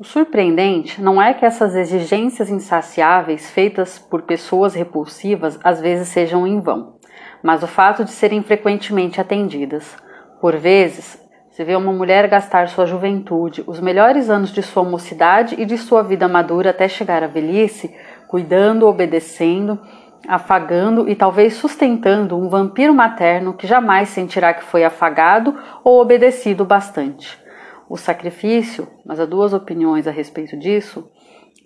O surpreendente não é que essas exigências insaciáveis feitas por pessoas repulsivas às vezes sejam em vão, mas o fato de serem frequentemente atendidas. Por vezes, se vê uma mulher gastar sua juventude, os melhores anos de sua mocidade e de sua vida madura até chegar à velhice, cuidando, obedecendo, afagando e talvez sustentando um vampiro materno que jamais sentirá que foi afagado ou obedecido bastante. O sacrifício, mas há duas opiniões a respeito disso,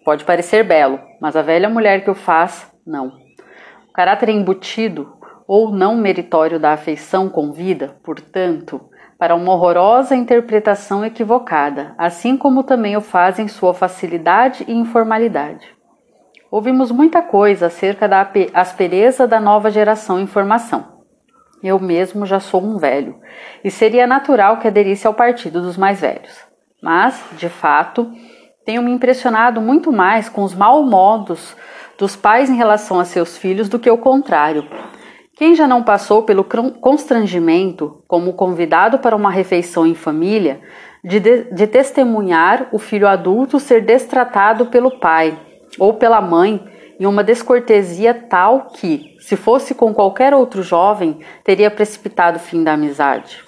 pode parecer belo, mas a velha mulher que o faz, não. O caráter embutido ou não meritório da afeição convida, portanto, para uma horrorosa interpretação equivocada, assim como também o fazem sua facilidade e informalidade. Ouvimos muita coisa acerca da aspereza da nova geração em formação. Eu mesmo já sou um velho, e seria natural que aderisse ao partido dos mais velhos. Mas, de fato, tenho me impressionado muito mais com os maus modos dos pais em relação a seus filhos do que o contrário. Quem já não passou pelo constrangimento, como convidado para uma refeição em família, de, de, de testemunhar o filho adulto ser destratado pelo pai ou pela mãe em uma descortesia tal que, se fosse com qualquer outro jovem, teria precipitado o fim da amizade.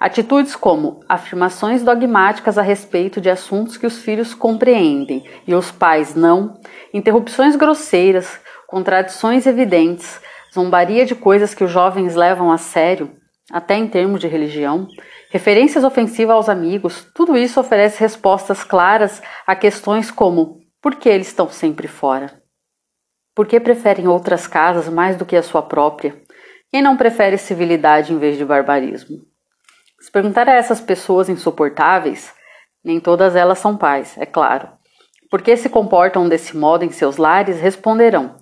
Atitudes como afirmações dogmáticas a respeito de assuntos que os filhos compreendem e os pais não, interrupções grosseiras, contradições evidentes, zombaria de coisas que os jovens levam a sério, até em termos de religião, referências ofensivas aos amigos, tudo isso oferece respostas claras a questões como por que eles estão sempre fora? Por que preferem outras casas mais do que a sua própria? Quem não prefere civilidade em vez de barbarismo? Se perguntar a essas pessoas insuportáveis, nem todas elas são pais, é claro. Por que se comportam desse modo em seus lares? Responderão: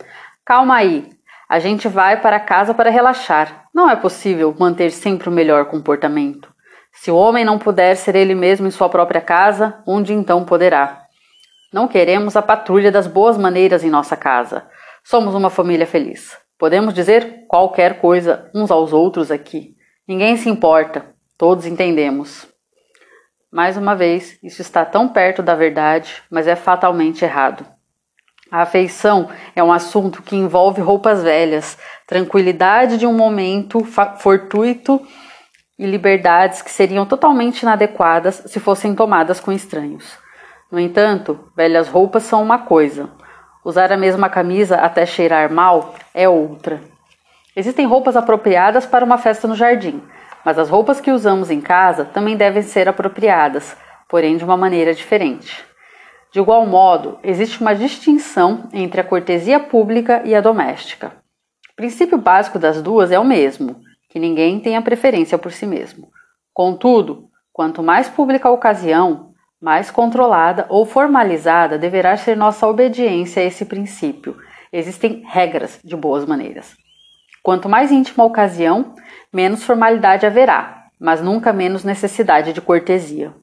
Calma aí, a gente vai para casa para relaxar. Não é possível manter sempre o melhor comportamento. Se o homem não puder ser ele mesmo em sua própria casa, onde então poderá? Não queremos a patrulha das boas maneiras em nossa casa. Somos uma família feliz. Podemos dizer qualquer coisa uns aos outros aqui. Ninguém se importa. Todos entendemos. Mais uma vez, isso está tão perto da verdade, mas é fatalmente errado. A afeição é um assunto que envolve roupas velhas, tranquilidade de um momento fortuito e liberdades que seriam totalmente inadequadas se fossem tomadas com estranhos. No entanto, velhas roupas são uma coisa, usar a mesma camisa até cheirar mal é outra. Existem roupas apropriadas para uma festa no jardim, mas as roupas que usamos em casa também devem ser apropriadas, porém de uma maneira diferente. De igual modo, existe uma distinção entre a cortesia pública e a doméstica. O princípio básico das duas é o mesmo, que ninguém tenha preferência por si mesmo. Contudo, quanto mais pública a ocasião, mais controlada ou formalizada deverá ser nossa obediência a esse princípio. Existem regras de boas maneiras. Quanto mais íntima a ocasião, menos formalidade haverá, mas nunca menos necessidade de cortesia.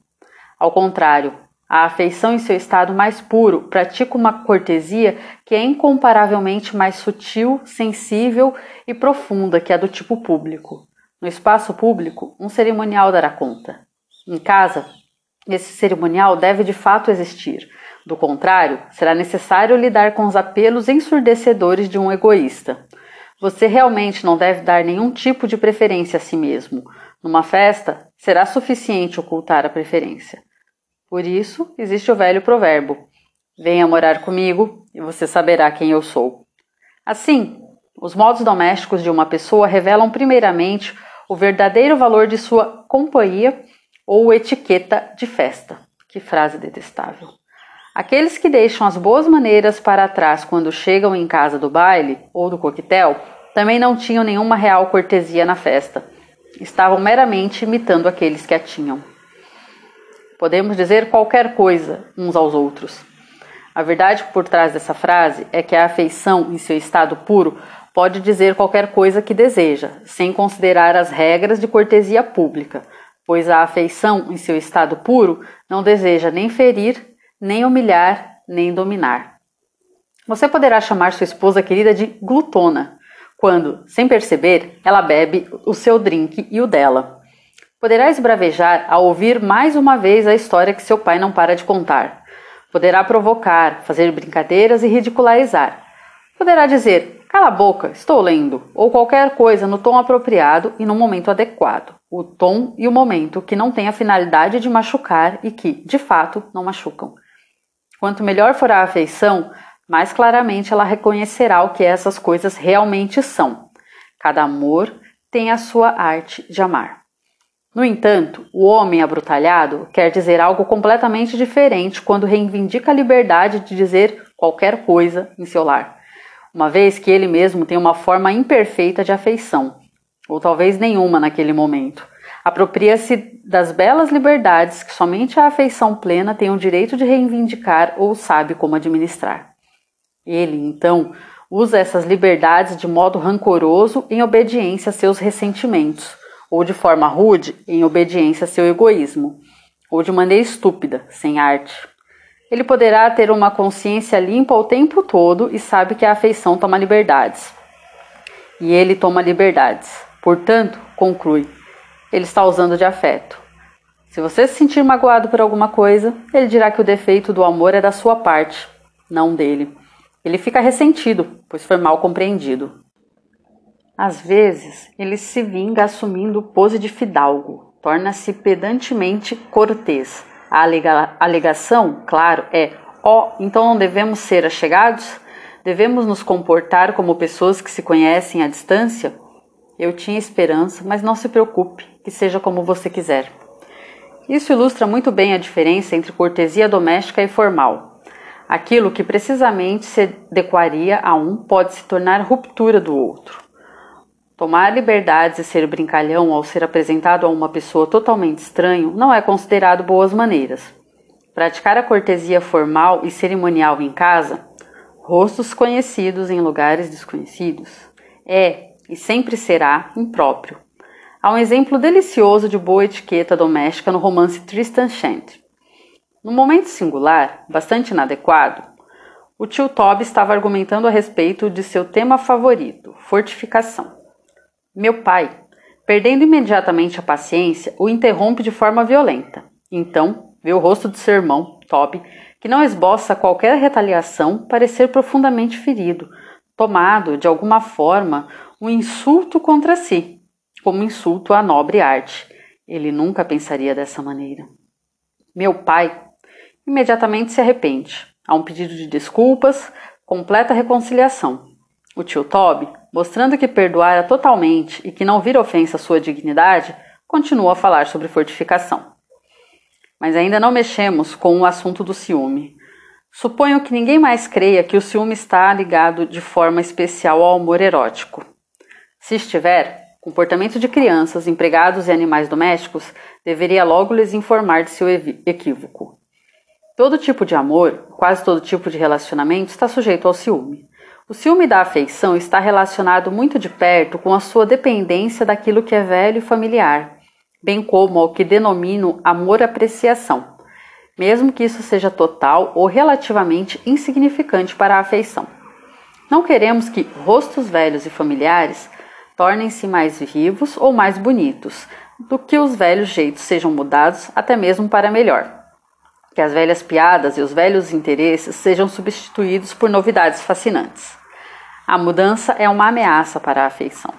Ao contrário, a afeição em seu estado mais puro pratica uma cortesia que é incomparavelmente mais sutil, sensível e profunda que a do tipo público. No espaço público, um cerimonial dará conta. Em casa, esse cerimonial deve de fato existir. Do contrário, será necessário lidar com os apelos ensurdecedores de um egoísta. Você realmente não deve dar nenhum tipo de preferência a si mesmo. Numa festa, será suficiente ocultar a preferência. Por isso, existe o velho provérbio: Venha morar comigo e você saberá quem eu sou. Assim, os modos domésticos de uma pessoa revelam primeiramente o verdadeiro valor de sua companhia ou etiqueta de festa. Que frase detestável. Aqueles que deixam as boas maneiras para trás quando chegam em casa do baile ou do coquetel também não tinham nenhuma real cortesia na festa. Estavam meramente imitando aqueles que a tinham. Podemos dizer qualquer coisa uns aos outros. A verdade por trás dessa frase é que a afeição, em seu estado puro, pode dizer qualquer coisa que deseja, sem considerar as regras de cortesia pública, pois a afeição, em seu estado puro, não deseja nem ferir, nem humilhar, nem dominar. Você poderá chamar sua esposa querida de glutona, quando, sem perceber, ela bebe o seu drink e o dela. Poderá esbravejar ao ouvir mais uma vez a história que seu pai não para de contar. Poderá provocar, fazer brincadeiras e ridicularizar. Poderá dizer: Cala a boca, estou lendo, ou qualquer coisa no tom apropriado e no momento adequado. O tom e o momento que não têm a finalidade de machucar e que, de fato, não machucam. Quanto melhor for a afeição, mais claramente ela reconhecerá o que essas coisas realmente são. Cada amor tem a sua arte de amar. No entanto, o homem abrutalhado quer dizer algo completamente diferente quando reivindica a liberdade de dizer qualquer coisa em seu lar, uma vez que ele mesmo tem uma forma imperfeita de afeição, ou talvez nenhuma naquele momento. Apropria-se das belas liberdades que somente a afeição plena tem o direito de reivindicar ou sabe como administrar. Ele, então, usa essas liberdades de modo rancoroso em obediência a seus ressentimentos, ou de forma rude em obediência a seu egoísmo, ou de maneira estúpida, sem arte. Ele poderá ter uma consciência limpa o tempo todo e sabe que a afeição toma liberdades. E ele toma liberdades. Portanto, conclui, ele está usando de afeto. Se você se sentir magoado por alguma coisa, ele dirá que o defeito do amor é da sua parte, não dele. Ele fica ressentido, pois foi mal compreendido. Às vezes, ele se vinga assumindo pose de fidalgo, torna-se pedantemente cortês. A alega alegação, claro, é: ó, oh, então não devemos ser achegados? Devemos nos comportar como pessoas que se conhecem à distância? Eu tinha esperança, mas não se preocupe, que seja como você quiser. Isso ilustra muito bem a diferença entre cortesia doméstica e formal. Aquilo que precisamente se adequaria a um pode se tornar ruptura do outro. Tomar liberdades e ser brincalhão ao ser apresentado a uma pessoa totalmente estranho não é considerado boas maneiras. Praticar a cortesia formal e cerimonial em casa, rostos conhecidos em lugares desconhecidos, é e sempre será impróprio. Há um exemplo delicioso de boa etiqueta doméstica no romance Tristan Shandy. No momento singular, bastante inadequado, o tio Toby estava argumentando a respeito de seu tema favorito, fortificação. Meu pai, perdendo imediatamente a paciência, o interrompe de forma violenta. Então, vê o rosto de seu irmão, Toby, que não esboça qualquer retaliação, parecer profundamente ferido, tomado, de alguma forma, um insulto contra si, como insulto à nobre arte. Ele nunca pensaria dessa maneira. Meu pai imediatamente se arrepende. Há um pedido de desculpas, completa reconciliação. O tio Toby, mostrando que perdoara totalmente e que não vira ofensa à sua dignidade, continua a falar sobre fortificação. Mas ainda não mexemos com o assunto do ciúme. Suponho que ninguém mais creia que o ciúme está ligado de forma especial ao amor erótico. Se estiver, comportamento de crianças, empregados e animais domésticos deveria logo lhes informar de seu equívoco. Todo tipo de amor, quase todo tipo de relacionamento está sujeito ao ciúme. O ciúme da afeição está relacionado muito de perto com a sua dependência daquilo que é velho e familiar, bem como ao que denomino amor-apreciação, mesmo que isso seja total ou relativamente insignificante para a afeição. Não queremos que rostos velhos e familiares tornem-se mais vivos ou mais bonitos, do que os velhos jeitos sejam mudados até mesmo para melhor que as velhas piadas e os velhos interesses sejam substituídos por novidades fascinantes. A mudança é uma ameaça para a afeição.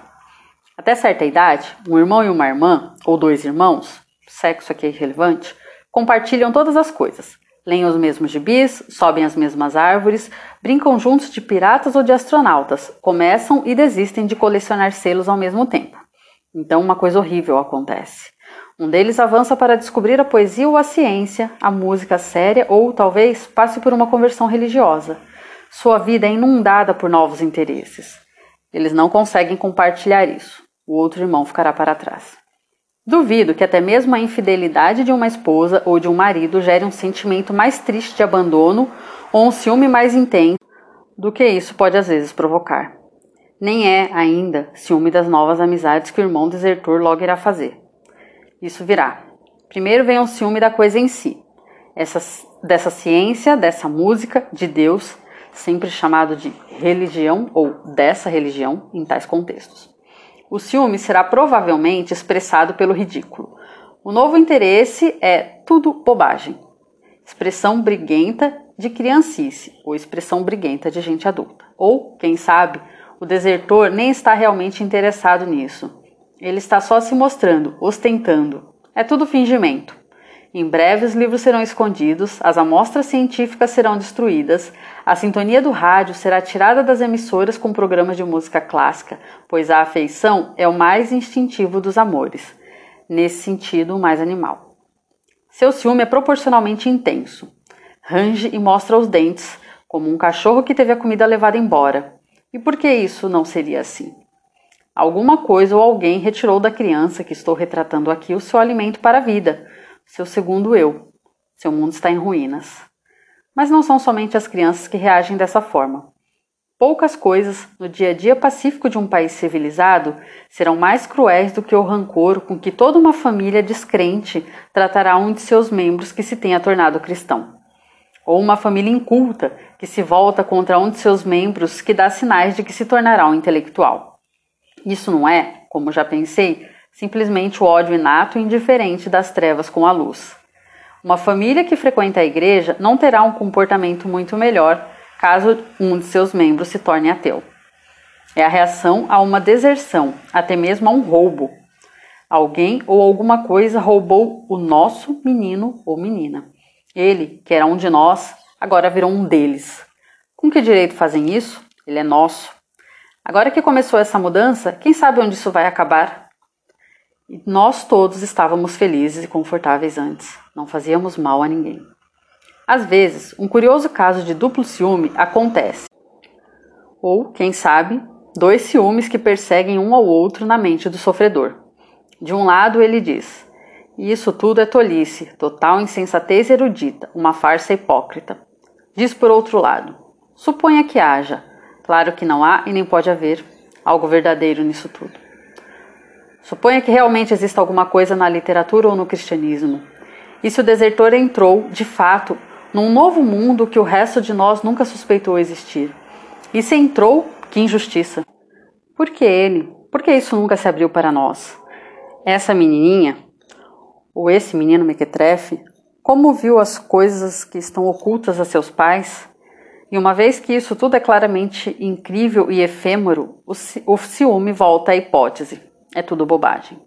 Até certa idade, um irmão e uma irmã, ou dois irmãos, sexo aqui é irrelevante, compartilham todas as coisas. Leem os mesmos gibis, sobem as mesmas árvores, brincam juntos de piratas ou de astronautas, começam e desistem de colecionar selos ao mesmo tempo. Então, uma coisa horrível acontece. Um deles avança para descobrir a poesia ou a ciência, a música séria ou, talvez, passe por uma conversão religiosa. Sua vida é inundada por novos interesses. Eles não conseguem compartilhar isso. O outro irmão ficará para trás. Duvido que até mesmo a infidelidade de uma esposa ou de um marido gere um sentimento mais triste de abandono ou um ciúme mais intenso do que isso pode às vezes provocar. Nem é, ainda, ciúme das novas amizades que o irmão desertor logo irá fazer. Isso virá. Primeiro vem o ciúme da coisa em si, essa, dessa ciência, dessa música, de Deus, sempre chamado de religião ou dessa religião em tais contextos. O ciúme será provavelmente expressado pelo ridículo. O novo interesse é tudo bobagem. Expressão briguenta de criancice ou expressão briguenta de gente adulta. Ou, quem sabe, o desertor nem está realmente interessado nisso. Ele está só se mostrando, ostentando. É tudo fingimento. Em breve os livros serão escondidos, as amostras científicas serão destruídas, a sintonia do rádio será tirada das emissoras com programas de música clássica, pois a afeição é o mais instintivo dos amores, nesse sentido, o mais animal. Seu ciúme é proporcionalmente intenso. Range e mostra os dentes, como um cachorro que teve a comida levada embora. E por que isso não seria assim? Alguma coisa ou alguém retirou da criança que estou retratando aqui o seu alimento para a vida seu segundo eu. Seu mundo está em ruínas. Mas não são somente as crianças que reagem dessa forma. Poucas coisas no dia a dia pacífico de um país civilizado serão mais cruéis do que o rancor com que toda uma família descrente tratará um de seus membros que se tenha tornado cristão. Ou uma família inculta que se volta contra um de seus membros que dá sinais de que se tornará um intelectual. Isso não é, como já pensei, simplesmente o ódio inato e indiferente das trevas com a luz. Uma família que frequenta a igreja não terá um comportamento muito melhor caso um de seus membros se torne ateu. É a reação a uma deserção, até mesmo a um roubo. Alguém ou alguma coisa roubou o nosso menino ou menina. Ele, que era um de nós, agora virou um deles. Com que direito fazem isso? Ele é nosso. Agora que começou essa mudança, quem sabe onde isso vai acabar? E nós todos estávamos felizes e confortáveis antes, não fazíamos mal a ninguém. Às vezes, um curioso caso de duplo ciúme acontece. Ou, quem sabe, dois ciúmes que perseguem um ao outro na mente do sofredor. De um lado, ele diz: Isso tudo é tolice, total insensatez erudita, uma farsa hipócrita. Diz por outro lado: Suponha que haja, claro que não há e nem pode haver, algo verdadeiro nisso tudo. Suponha que realmente exista alguma coisa na literatura ou no cristianismo. E se o desertor entrou, de fato, num novo mundo que o resto de nós nunca suspeitou existir? E se entrou, que injustiça! Por que ele? Por que isso nunca se abriu para nós? Essa menininha, ou esse menino mequetrefe, como viu as coisas que estão ocultas a seus pais? E uma vez que isso tudo é claramente incrível e efêmero, o ciúme volta à hipótese é tudo bobagem.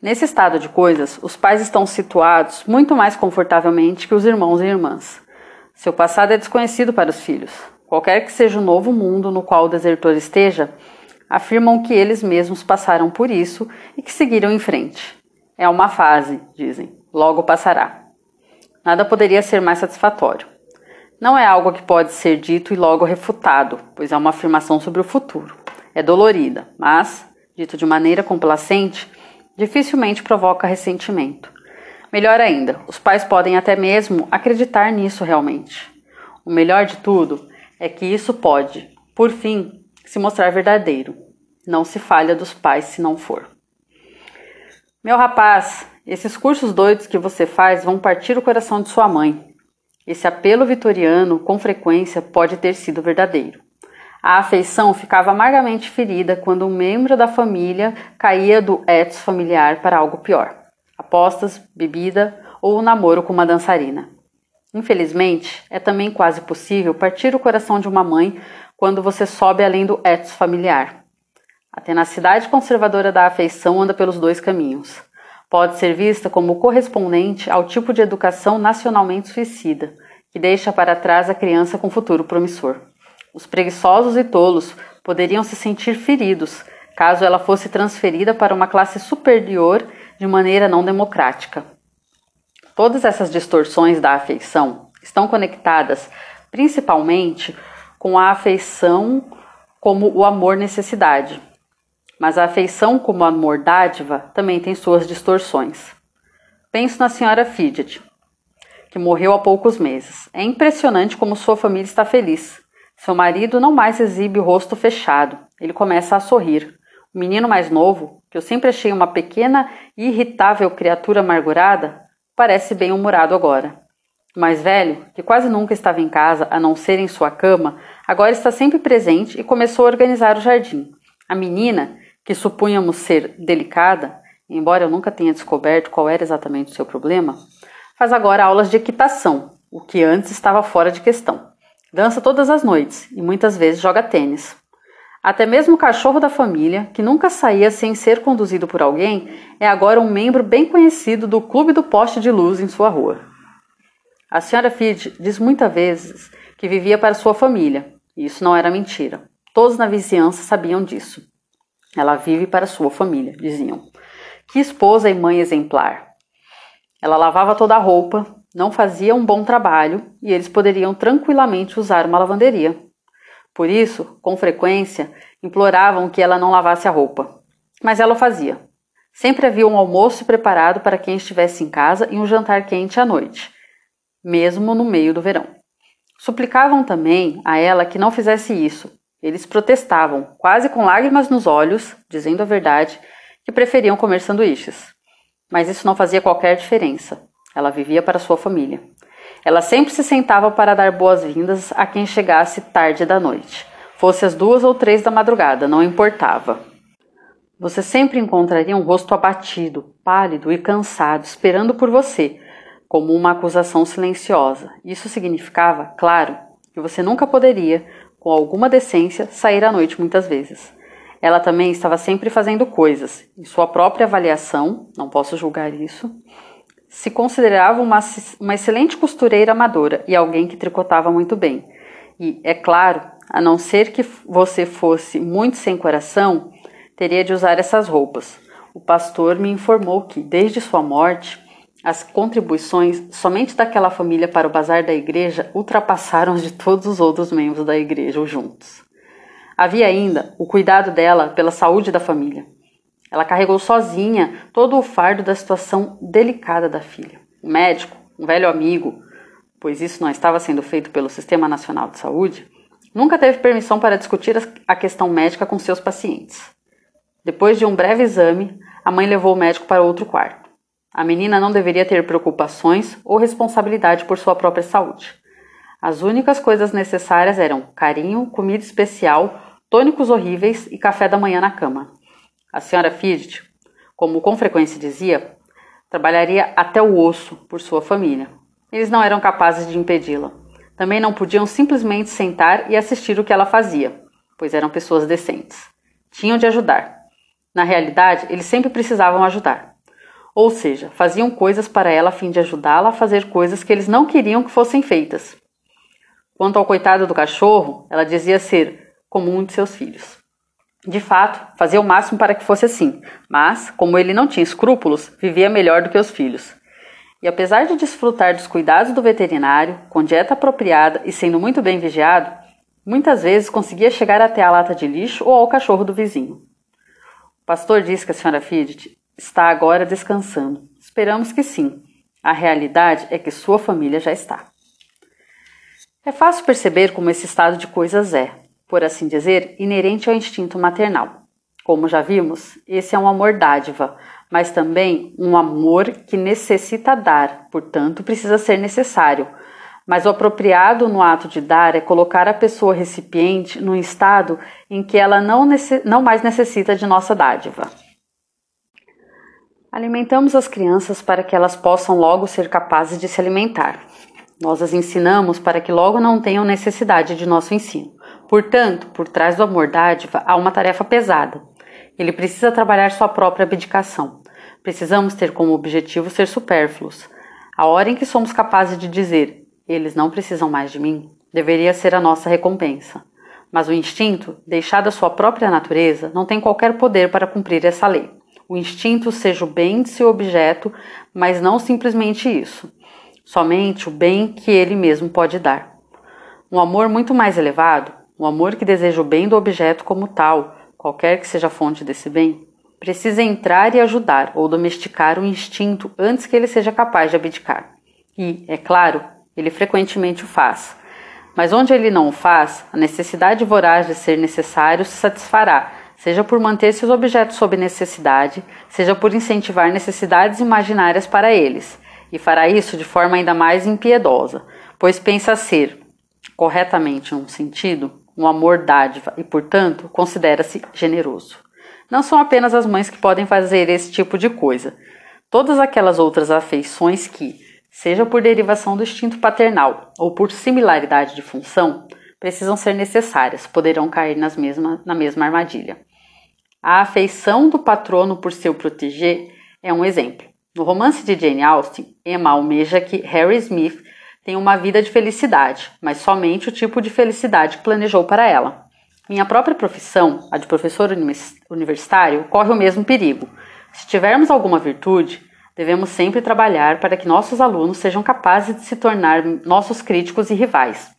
Nesse estado de coisas, os pais estão situados muito mais confortavelmente que os irmãos e irmãs. Seu passado é desconhecido para os filhos. Qualquer que seja o novo mundo no qual o desertor esteja, afirmam que eles mesmos passaram por isso e que seguiram em frente. É uma fase, dizem, logo passará. Nada poderia ser mais satisfatório. Não é algo que pode ser dito e logo refutado, pois é uma afirmação sobre o futuro. É dolorida, mas dito de maneira complacente, dificilmente provoca ressentimento. Melhor ainda, os pais podem até mesmo acreditar nisso realmente. O melhor de tudo é que isso pode, por fim, se mostrar verdadeiro. Não se falha dos pais se não for. Meu rapaz, esses cursos doidos que você faz vão partir o coração de sua mãe. Esse apelo vitoriano, com frequência, pode ter sido verdadeiro. A afeição ficava amargamente ferida quando um membro da família caía do ethos familiar para algo pior: apostas, bebida ou o um namoro com uma dançarina. Infelizmente, é também quase possível partir o coração de uma mãe quando você sobe além do ethos familiar. A tenacidade conservadora da afeição anda pelos dois caminhos. Pode ser vista como correspondente ao tipo de educação nacionalmente suicida, que deixa para trás a criança com futuro promissor. Os preguiçosos e tolos poderiam se sentir feridos caso ela fosse transferida para uma classe superior de maneira não democrática. Todas essas distorções da afeição estão conectadas principalmente com a afeição como o amor-necessidade. Mas a afeição como amor-dádiva também tem suas distorções. Penso na senhora Fidget, que morreu há poucos meses. É impressionante como sua família está feliz. Seu marido não mais exibe o rosto fechado. Ele começa a sorrir. O menino mais novo, que eu sempre achei uma pequena e irritável criatura amargurada, parece bem-humorado agora. O mais velho, que quase nunca estava em casa a não ser em sua cama, agora está sempre presente e começou a organizar o jardim. A menina, que supunhamos ser delicada, embora eu nunca tenha descoberto qual era exatamente o seu problema, faz agora aulas de equitação, o que antes estava fora de questão. Dança todas as noites e muitas vezes joga tênis. Até mesmo o cachorro da família, que nunca saía sem ser conduzido por alguém, é agora um membro bem conhecido do Clube do Poste de Luz em sua rua. A senhora Fid diz muitas vezes que vivia para sua família, e isso não era mentira. Todos na vizinhança sabiam disso. Ela vive para sua família, diziam. Que esposa e mãe exemplar! Ela lavava toda a roupa, não fazia um bom trabalho e eles poderiam tranquilamente usar uma lavanderia. Por isso, com frequência, imploravam que ela não lavasse a roupa. Mas ela fazia. Sempre havia um almoço preparado para quem estivesse em casa e um jantar quente à noite, mesmo no meio do verão. Suplicavam também a ela que não fizesse isso. Eles protestavam, quase com lágrimas nos olhos, dizendo a verdade, que preferiam comer sanduíches. Mas isso não fazia qualquer diferença. Ela vivia para sua família. Ela sempre se sentava para dar boas-vindas a quem chegasse tarde da noite. Fosse às duas ou três da madrugada, não importava. Você sempre encontraria um rosto abatido, pálido e cansado, esperando por você, como uma acusação silenciosa. Isso significava, claro, que você nunca poderia, com alguma decência, sair à noite muitas vezes. Ela também estava sempre fazendo coisas, em sua própria avaliação, não posso julgar isso, se considerava uma, uma excelente costureira amadora e alguém que tricotava muito bem. E, é claro, a não ser que você fosse muito sem coração, teria de usar essas roupas. O pastor me informou que, desde sua morte, as contribuições somente daquela família para o bazar da igreja ultrapassaram as de todos os outros membros da igreja juntos. Havia ainda o cuidado dela pela saúde da família. Ela carregou sozinha todo o fardo da situação delicada da filha. O médico, um velho amigo, pois isso não estava sendo feito pelo Sistema Nacional de Saúde, nunca teve permissão para discutir a questão médica com seus pacientes. Depois de um breve exame, a mãe levou o médico para outro quarto. A menina não deveria ter preocupações ou responsabilidade por sua própria saúde. As únicas coisas necessárias eram carinho, comida especial, tônicos horríveis e café da manhã na cama. A senhora Fidget, como com frequência dizia, trabalharia até o osso por sua família. Eles não eram capazes de impedi-la. Também não podiam simplesmente sentar e assistir o que ela fazia, pois eram pessoas decentes. Tinham de ajudar. Na realidade, eles sempre precisavam ajudar. Ou seja, faziam coisas para ela a fim de ajudá-la a fazer coisas que eles não queriam que fossem feitas. Quanto ao coitado do cachorro, ela dizia ser como um de seus filhos. De fato, fazia o máximo para que fosse assim, mas, como ele não tinha escrúpulos, vivia melhor do que os filhos. E apesar de desfrutar dos cuidados do veterinário, com dieta apropriada e sendo muito bem vigiado, muitas vezes conseguia chegar até a lata de lixo ou ao cachorro do vizinho. O pastor diz que a senhora Fidget está agora descansando. Esperamos que sim. A realidade é que sua família já está. É fácil perceber como esse estado de coisas é, por assim dizer, inerente ao instinto maternal. Como já vimos, esse é um amor dádiva, mas também um amor que necessita dar, portanto, precisa ser necessário. Mas o apropriado no ato de dar é colocar a pessoa recipiente num estado em que ela não, não mais necessita de nossa dádiva. Alimentamos as crianças para que elas possam logo ser capazes de se alimentar. Nós as ensinamos para que logo não tenham necessidade de nosso ensino. Portanto, por trás do amor dádiva há uma tarefa pesada. Ele precisa trabalhar sua própria abdicação. Precisamos ter como objetivo ser supérfluos. A hora em que somos capazes de dizer, eles não precisam mais de mim, deveria ser a nossa recompensa. Mas o instinto, deixado à sua própria natureza, não tem qualquer poder para cumprir essa lei. O instinto seja o bem de seu objeto, mas não simplesmente isso. Somente o bem que ele mesmo pode dar. Um amor muito mais elevado, um amor que deseja o bem do objeto como tal, qualquer que seja a fonte desse bem, precisa entrar e ajudar ou domesticar o instinto antes que ele seja capaz de abdicar. E, é claro, ele frequentemente o faz. Mas onde ele não o faz, a necessidade voraz de ser necessário se satisfará, seja por manter seus objetos sob necessidade, seja por incentivar necessidades imaginárias para eles, e fará isso de forma ainda mais impiedosa, pois pensa ser, corretamente num sentido, um amor dádiva e, portanto, considera-se generoso. não são apenas as mães que podem fazer esse tipo de coisa. Todas aquelas outras afeições que, seja por derivação do instinto paternal ou por similaridade de função, precisam ser necessárias, poderão cair nas mesma, na mesma armadilha. A afeição do patrono por seu proteger é um exemplo. No romance de Jane Austen, Emma almeja que Harry Smith tenha uma vida de felicidade, mas somente o tipo de felicidade que planejou para ela. Minha própria profissão, a de professor universitário, corre o mesmo perigo. Se tivermos alguma virtude, devemos sempre trabalhar para que nossos alunos sejam capazes de se tornar nossos críticos e rivais.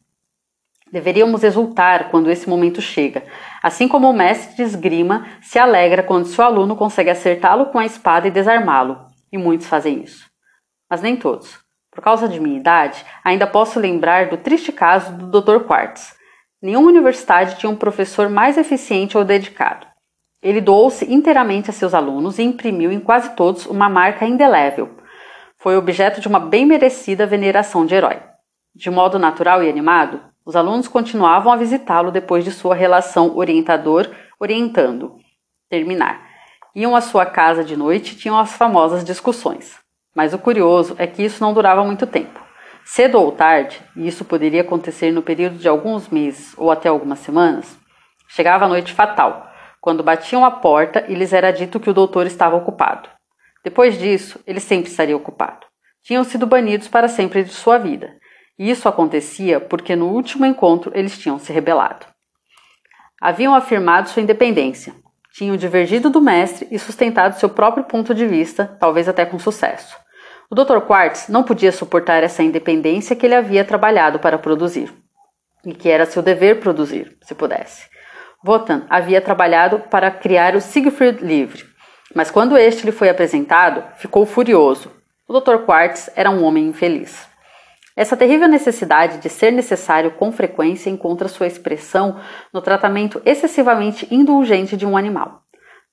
Deveríamos exultar quando esse momento chega, assim como o mestre de esgrima se alegra quando seu aluno consegue acertá-lo com a espada e desarmá-lo, e muitos fazem isso. Mas nem todos. Por causa de minha idade, ainda posso lembrar do triste caso do Dr. Quartz, Nenhuma universidade tinha um professor mais eficiente ou dedicado. Ele doou-se inteiramente a seus alunos e imprimiu em quase todos uma marca indelével. Foi objeto de uma bem merecida veneração de herói. De modo natural e animado, os alunos continuavam a visitá-lo depois de sua relação orientador-orientando terminar. Iam à sua casa de noite e tinham as famosas discussões. Mas o curioso é que isso não durava muito tempo. Cedo ou tarde, e isso poderia acontecer no período de alguns meses ou até algumas semanas, chegava a noite fatal, quando batiam a porta e lhes era dito que o doutor estava ocupado. Depois disso, ele sempre estaria ocupado. Tinham sido banidos para sempre de sua vida, e isso acontecia porque no último encontro eles tinham se rebelado. Haviam afirmado sua independência, tinham divergido do mestre e sustentado seu próprio ponto de vista, talvez até com sucesso. O Dr. Quartz não podia suportar essa independência que ele havia trabalhado para produzir, e que era seu dever produzir, se pudesse. Wotan havia trabalhado para criar o Siegfried livre, mas quando este lhe foi apresentado, ficou furioso. O Dr. Quartz era um homem infeliz. Essa terrível necessidade de ser necessário com frequência encontra sua expressão no tratamento excessivamente indulgente de um animal.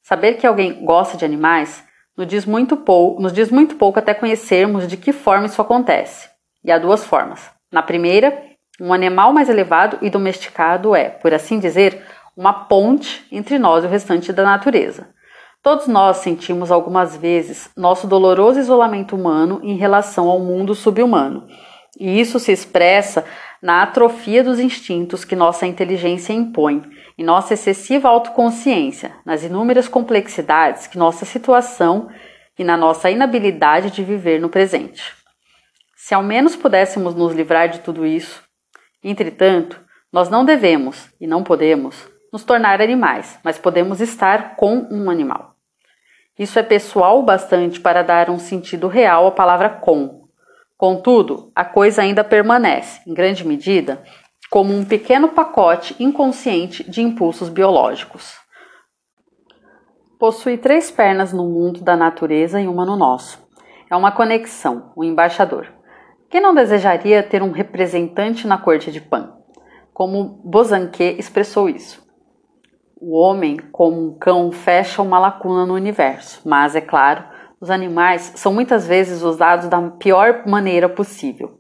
Saber que alguém gosta de animais nos diz muito pouco, nos diz muito pouco até conhecermos de que forma isso acontece. E há duas formas. Na primeira, um animal mais elevado e domesticado é, por assim dizer, uma ponte entre nós e o restante da natureza. Todos nós sentimos algumas vezes nosso doloroso isolamento humano em relação ao mundo subhumano. E isso se expressa na atrofia dos instintos que nossa inteligência impõe em nossa excessiva autoconsciência, nas inúmeras complexidades que nossa situação e na nossa inabilidade de viver no presente. Se ao menos pudéssemos nos livrar de tudo isso, entretanto, nós não devemos e não podemos nos tornar animais, mas podemos estar com um animal. Isso é pessoal o bastante para dar um sentido real à palavra com. Contudo, a coisa ainda permanece, em grande medida, como um pequeno pacote inconsciente de impulsos biológicos. Possui três pernas no mundo da natureza e uma no nosso. É uma conexão, um embaixador. Quem não desejaria ter um representante na corte de Pan? Como Bozanque expressou isso. O homem, como um cão, fecha uma lacuna no universo, mas, é claro, os animais são muitas vezes usados da pior maneira possível.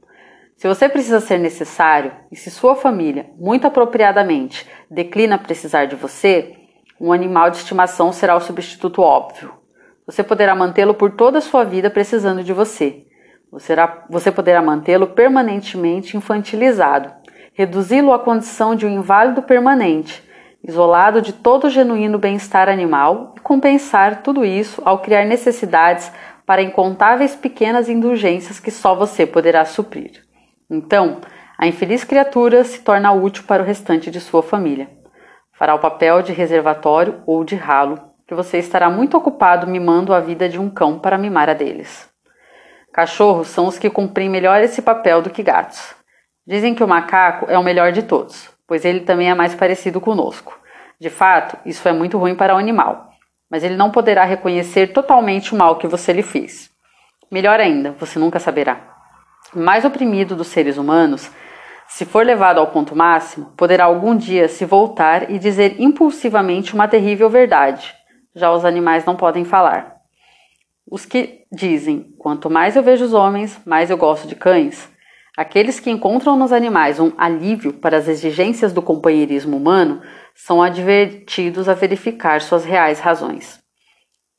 Se você precisa ser necessário e se sua família, muito apropriadamente, declina precisar de você, um animal de estimação será o substituto óbvio. Você poderá mantê-lo por toda a sua vida precisando de você. Você poderá mantê-lo permanentemente infantilizado, reduzi-lo à condição de um inválido permanente, isolado de todo o genuíno bem-estar animal e compensar tudo isso ao criar necessidades para incontáveis pequenas indulgências que só você poderá suprir. Então, a infeliz criatura se torna útil para o restante de sua família. Fará o papel de reservatório ou de ralo, que você estará muito ocupado mimando a vida de um cão para mimar a deles. Cachorros são os que cumprem melhor esse papel do que gatos. Dizem que o macaco é o melhor de todos, pois ele também é mais parecido conosco. De fato, isso é muito ruim para o animal, mas ele não poderá reconhecer totalmente o mal que você lhe fez. Melhor ainda, você nunca saberá mais oprimido dos seres humanos, se for levado ao ponto máximo, poderá algum dia se voltar e dizer impulsivamente uma terrível verdade. Já os animais não podem falar. Os que dizem: quanto mais eu vejo os homens, mais eu gosto de cães, Aqueles que encontram nos animais um alívio para as exigências do companheirismo humano são advertidos a verificar suas reais razões.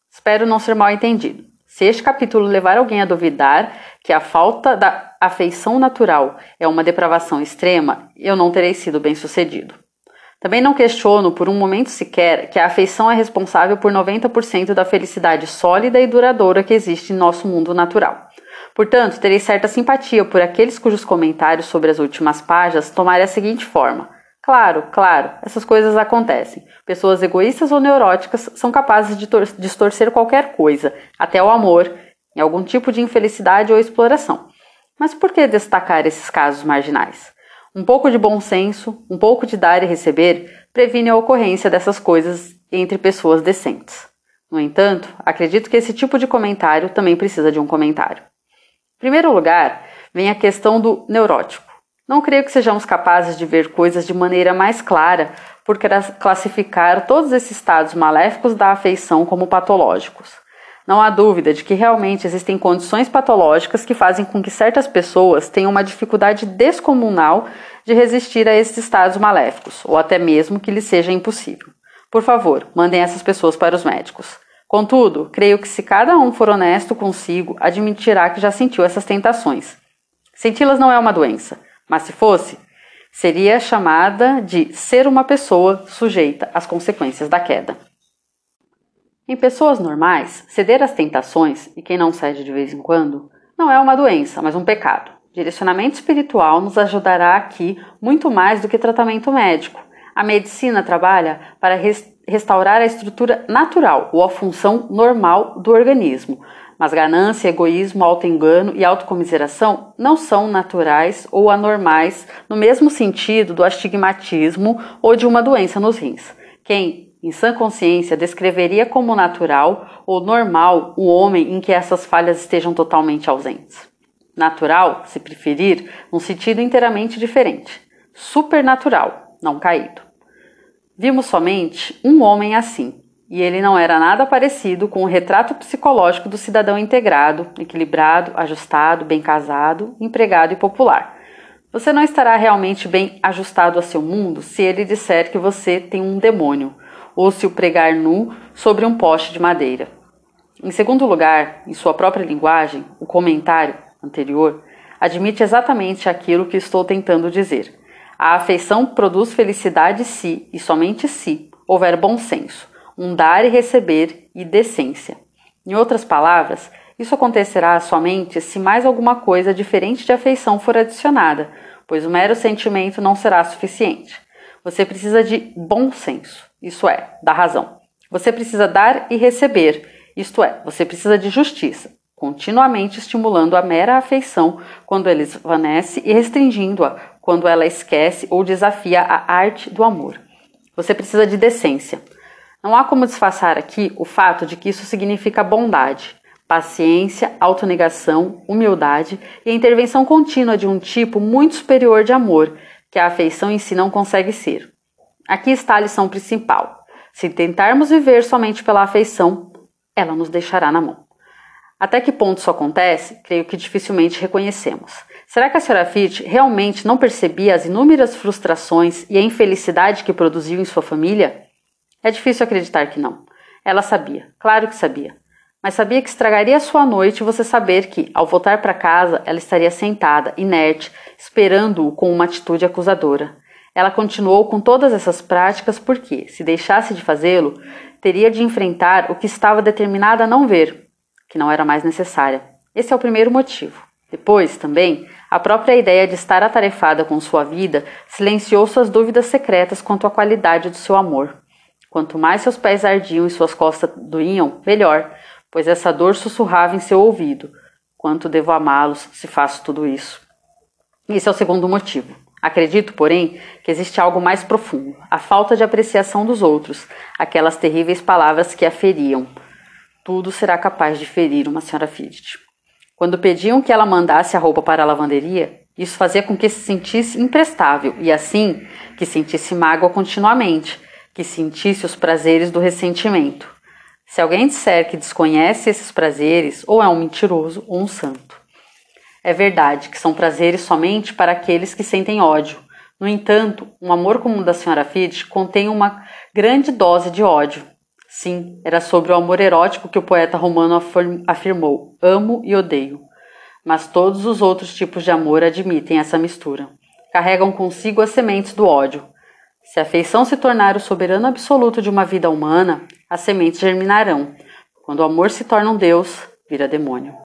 Espero não ser mal entendido. Se este capítulo levar alguém a duvidar que a falta da afeição natural é uma depravação extrema, eu não terei sido bem sucedido. Também não questiono por um momento sequer que a afeição é responsável por 90% da felicidade sólida e duradoura que existe em nosso mundo natural. Portanto, terei certa simpatia por aqueles cujos comentários sobre as últimas páginas tomarem a seguinte forma: Claro, claro, essas coisas acontecem. Pessoas egoístas ou neuróticas são capazes de distorcer qualquer coisa, até o amor, em algum tipo de infelicidade ou exploração. Mas por que destacar esses casos marginais? Um pouco de bom senso, um pouco de dar e receber, previne a ocorrência dessas coisas entre pessoas decentes. No entanto, acredito que esse tipo de comentário também precisa de um comentário. Em primeiro lugar, vem a questão do neurótico. Não creio que sejamos capazes de ver coisas de maneira mais clara por classificar todos esses estados maléficos da afeição como patológicos. Não há dúvida de que realmente existem condições patológicas que fazem com que certas pessoas tenham uma dificuldade descomunal de resistir a esses estados maléficos, ou até mesmo que lhes seja impossível. Por favor, mandem essas pessoas para os médicos. Contudo, creio que se cada um for honesto consigo, admitirá que já sentiu essas tentações. Senti-las não é uma doença, mas se fosse, seria chamada de ser uma pessoa sujeita às consequências da queda. Em pessoas normais, ceder às tentações, e quem não cede de vez em quando, não é uma doença, mas um pecado. Direcionamento espiritual nos ajudará aqui muito mais do que tratamento médico. A medicina trabalha para restaurar a estrutura natural ou a função normal do organismo. Mas ganância, egoísmo, autoengano e autocomiseração não são naturais ou anormais no mesmo sentido do astigmatismo ou de uma doença nos rins. Quem, em sã consciência, descreveria como natural ou normal o homem em que essas falhas estejam totalmente ausentes? Natural, se preferir, num sentido inteiramente diferente. Supernatural, não caído. Vimos somente um homem assim, e ele não era nada parecido com o retrato psicológico do cidadão integrado, equilibrado, ajustado, bem casado, empregado e popular. Você não estará realmente bem ajustado a seu mundo se ele disser que você tem um demônio, ou se o pregar nu sobre um poste de madeira. Em segundo lugar, em sua própria linguagem, o comentário anterior admite exatamente aquilo que estou tentando dizer. A afeição produz felicidade se, e somente se, houver bom senso, um dar e receber e decência. Em outras palavras, isso acontecerá somente se mais alguma coisa diferente de afeição for adicionada, pois o mero sentimento não será suficiente. Você precisa de bom senso, isso é, da razão. Você precisa dar e receber, isto é, você precisa de justiça, continuamente estimulando a mera afeição quando ela esvanece e restringindo-a quando ela esquece ou desafia a arte do amor. Você precisa de decência. Não há como disfarçar aqui o fato de que isso significa bondade, paciência, autonegação, humildade e a intervenção contínua de um tipo muito superior de amor, que a afeição em si não consegue ser. Aqui está a lição principal. Se tentarmos viver somente pela afeição, ela nos deixará na mão. Até que ponto isso acontece, creio que dificilmente reconhecemos. Será que a senhora Fitch realmente não percebia as inúmeras frustrações e a infelicidade que produziu em sua família? É difícil acreditar que não. Ela sabia, claro que sabia. Mas sabia que estragaria sua noite você saber que, ao voltar para casa, ela estaria sentada, inerte, esperando-o com uma atitude acusadora. Ela continuou com todas essas práticas porque, se deixasse de fazê-lo, teria de enfrentar o que estava determinada a não ver, que não era mais necessária. Esse é o primeiro motivo. Depois, também, a própria ideia de estar atarefada com sua vida silenciou suas dúvidas secretas quanto à qualidade do seu amor. Quanto mais seus pés ardiam e suas costas doíam, melhor, pois essa dor sussurrava em seu ouvido: Quanto devo amá-los se faço tudo isso? Esse é o segundo motivo. Acredito, porém, que existe algo mais profundo: a falta de apreciação dos outros, aquelas terríveis palavras que a feriam. Tudo será capaz de ferir uma senhora Fidget. Quando pediam que ela mandasse a roupa para a lavanderia, isso fazia com que se sentisse imprestável e, assim, que sentisse mágoa continuamente, que sentisse os prazeres do ressentimento. Se alguém disser que desconhece esses prazeres, ou é um mentiroso ou um santo. É verdade que são prazeres somente para aqueles que sentem ódio. No entanto, um amor como o da Sra. Fitch contém uma grande dose de ódio. Sim, era sobre o amor erótico que o poeta romano afirmou: amo e odeio. Mas todos os outros tipos de amor admitem essa mistura. Carregam consigo as sementes do ódio. Se a afeição se tornar o soberano absoluto de uma vida humana, as sementes germinarão. Quando o amor se torna um Deus, vira demônio.